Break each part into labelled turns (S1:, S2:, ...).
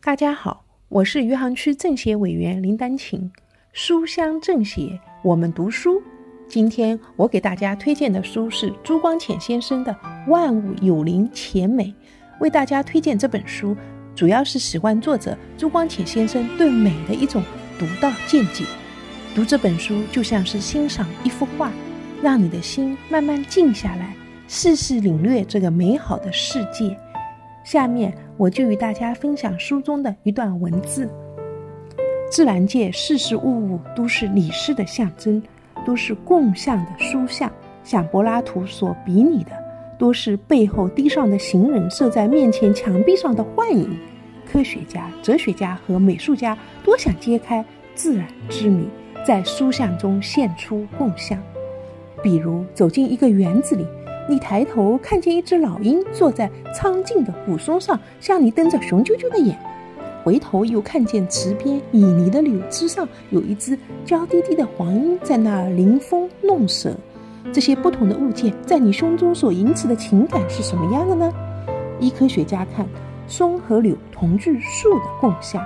S1: 大家好，我是余杭区政协委员林丹琴。书香政协，我们读书。今天我给大家推荐的书是朱光潜先生的《万物有灵且美》。为大家推荐这本书，主要是喜欢作者朱光潜先生对美的一种独到见解。读这本书就像是欣赏一幅画，让你的心慢慢静下来，细细领略这个美好的世界。下面我就与大家分享书中的一段文字：自然界事事物物都是理事的象征，都是共相的书像，像柏拉图所比拟的，都是背后地上的行人射在面前墙壁上的幻影。科学家、哲学家和美术家多想揭开自然之谜，在书像中现出共相。比如走进一个园子里。你抬头看见一只老鹰坐在苍劲的古松上，向你瞪着雄赳赳的眼；回头又看见池边旖旎的柳枝上有一只娇滴滴的黄莺在那儿临风弄舌。这些不同的物件在你胸中所引起的情感是什么样的呢？依科学家看，松和柳同具树的共相，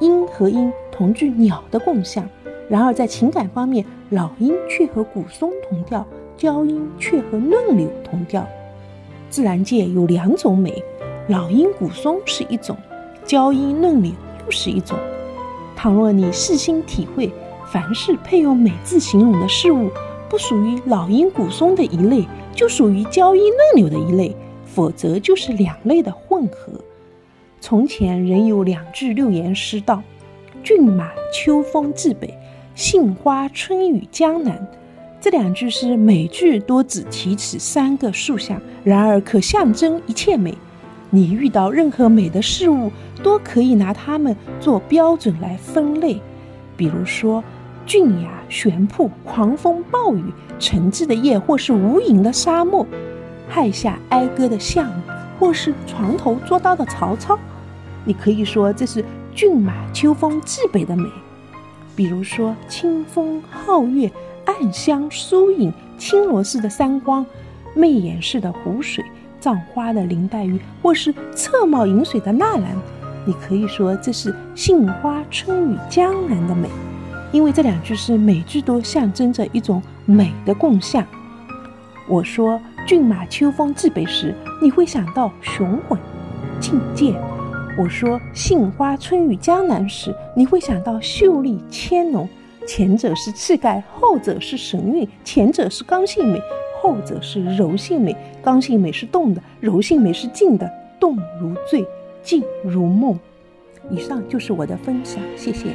S1: 鹰和鹰同具鸟的共相。然而在情感方面，老鹰却和古松同调。娇莺却和嫩柳同调，自然界有两种美，老鹰古松是一种，娇莺嫩柳又是一种。倘若你细心体会，凡是配用美字形容的事物，不属于老鹰古松的一类，就属于娇莺嫩柳的一类，否则就是两类的混合。从前人有两句六言诗道：“骏马秋风至北，杏花春雨江南。”这两句诗每句都只提起三个竖象，然而可象征一切美。你遇到任何美的事物，都可以拿它们做标准来分类。比如说，峻崖悬瀑、狂风暴雨、沉寂的夜，或是无垠的沙漠；亥下哀歌的项羽，或是床头捉刀的曹操。你可以说这是骏马秋风至北的美。比如说，清风皓月。暗香疏影，青罗似的山光，媚眼似的湖水，葬花的林黛玉，或是侧帽饮水的纳兰，你可以说这是杏花春雨江南的美，因为这两句诗每句都象征着一种美的共相。我说骏马秋风至北时，你会想到雄浑境界；我说杏花春雨江南时，你会想到秀丽纤浓。前者是气概，后者是神韵；前者是刚性美，后者是柔性美。刚性美是动的，柔性美是静的。动如醉，静如梦。以上就是我的分享，谢谢。